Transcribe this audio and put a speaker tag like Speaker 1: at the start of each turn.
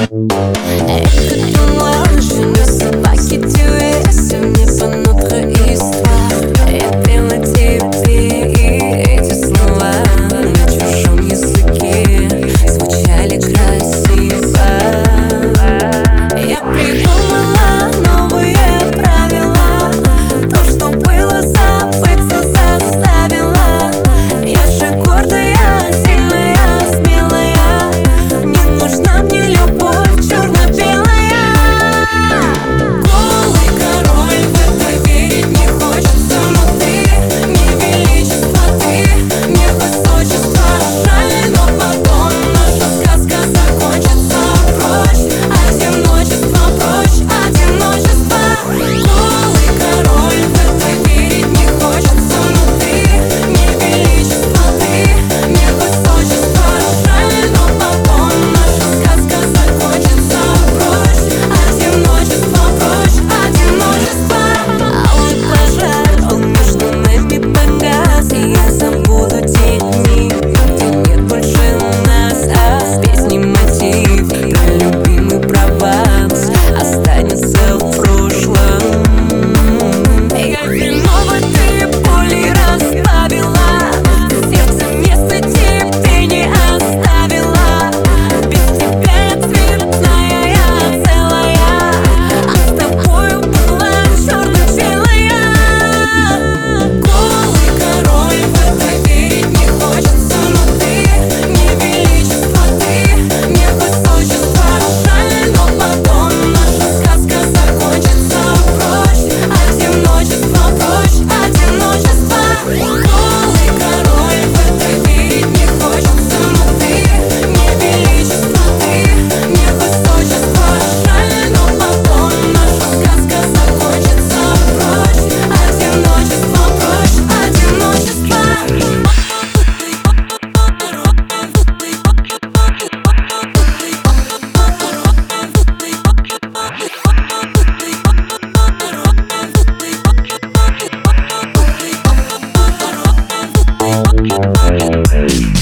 Speaker 1: Hey. Hey, hey.